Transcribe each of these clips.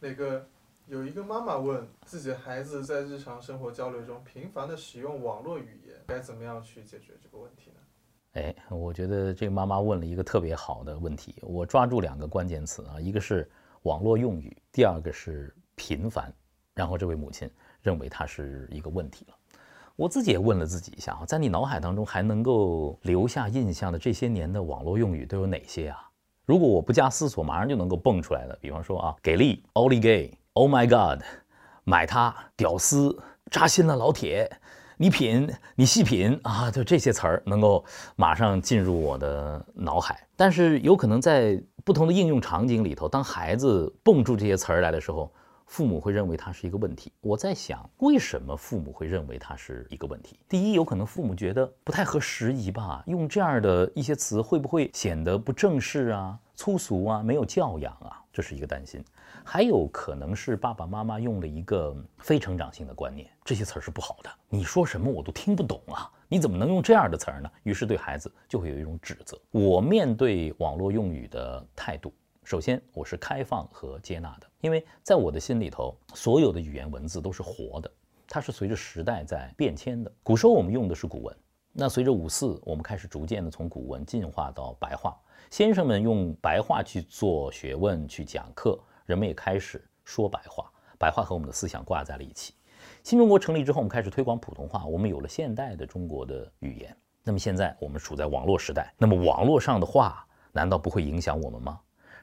那个有一个妈妈问自己孩子在日常生活交流中频繁的使用网络语言，该怎么样去解决这个问题呢？哎，我觉得这个妈妈问了一个特别好的问题，我抓住两个关键词啊，一个是网络用语，第二个是频繁。然后这位母亲认为它是一个问题了。我自己也问了自己一下啊，在你脑海当中还能够留下印象的这些年的网络用语都有哪些啊？如果我不加思索，马上就能够蹦出来的，比方说啊，给力奥利 Gay，Oh my God，买它，屌丝，扎心了，老铁。你品，你细品啊，就这些词儿能够马上进入我的脑海。但是有可能在不同的应用场景里头，当孩子蹦出这些词儿来的时候，父母会认为它是一个问题。我在想，为什么父母会认为它是一个问题？第一，有可能父母觉得不太合时宜吧，用这样的一些词会不会显得不正式啊、粗俗啊、没有教养啊？这是一个担心。还有可能是爸爸妈妈用了一个非成长性的观念，这些词儿是不好的。你说什么我都听不懂啊，你怎么能用这样的词儿呢？于是对孩子就会有一种指责。我面对网络用语的态度，首先我是开放和接纳的，因为在我的心里头，所有的语言文字都是活的，它是随着时代在变迁的。古时候我们用的是古文，那随着五四，我们开始逐渐的从古文进化到白话，先生们用白话去做学问、去讲课。人们也开始说白话，白话和我们的思想挂在了一起。新中国成立之后，我们开始推广普通话，我们有了现代的中国的语言。那么现在我们处在网络时代，那么网络上的话难道不会影响我们吗？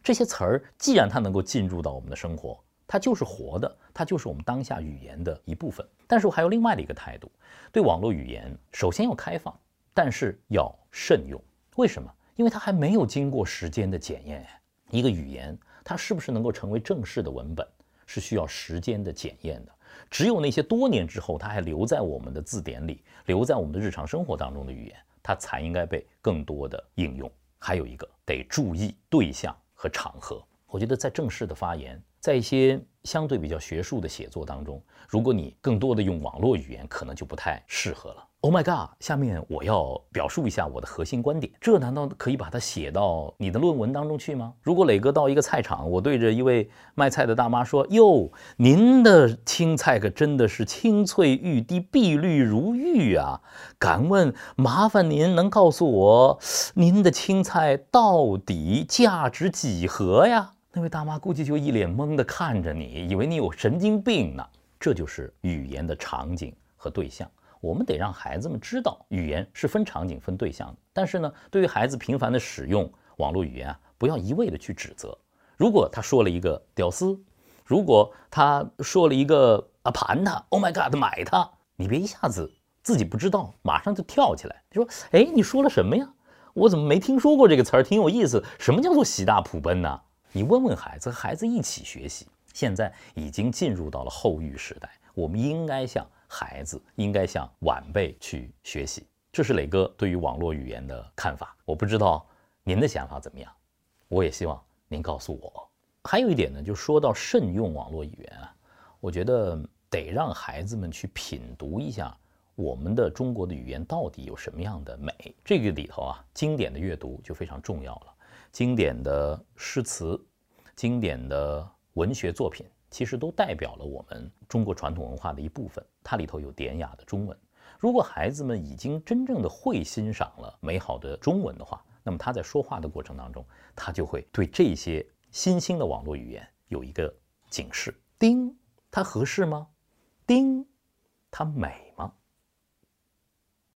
这些词儿既然它能够进入到我们的生活，它就是活的，它就是我们当下语言的一部分。但是我还有另外的一个态度，对网络语言，首先要开放，但是要慎用。为什么？因为它还没有经过时间的检验。一个语言。它是不是能够成为正式的文本，是需要时间的检验的。只有那些多年之后，它还留在我们的字典里，留在我们的日常生活当中的语言，它才应该被更多的应用。还有一个得注意对象和场合。我觉得在正式的发言，在一些相对比较学术的写作当中，如果你更多的用网络语言，可能就不太适合了。Oh my god！下面我要表述一下我的核心观点，这难道可以把它写到你的论文当中去吗？如果磊哥到一个菜场，我对着一位卖菜的大妈说：“哟，您的青菜可真的是青翠欲滴，碧绿如玉啊！敢问，麻烦您能告诉我，您的青菜到底价值几何呀？”那位大妈估计就一脸懵的看着你，以为你有神经病呢。这就是语言的场景和对象。我们得让孩子们知道，语言是分场景、分对象的。但是呢，对于孩子频繁的使用网络语言啊，不要一味的去指责。如果他说了一个“屌丝”，如果他说了一个“啊盘他 ”，“Oh my God”，买它，你别一下子自己不知道，马上就跳起来，你说：“哎，你说了什么呀？我怎么没听说过这个词儿？挺有意思。什么叫做喜大普奔呢？”你问问孩子，和孩子一起学习。现在已经进入到了后育时代，我们应该向。孩子应该向晚辈去学习，这是磊哥对于网络语言的看法。我不知道您的想法怎么样，我也希望您告诉我。还有一点呢，就说到慎用网络语言啊，我觉得得让孩子们去品读一下我们的中国的语言到底有什么样的美。这个里头啊，经典的阅读就非常重要了。经典的诗词，经典的文学作品。其实都代表了我们中国传统文化的一部分，它里头有典雅的中文。如果孩子们已经真正的会欣赏了美好的中文的话，那么他在说话的过程当中，他就会对这些新兴的网络语言有一个警示：叮，它合适吗？叮，它美。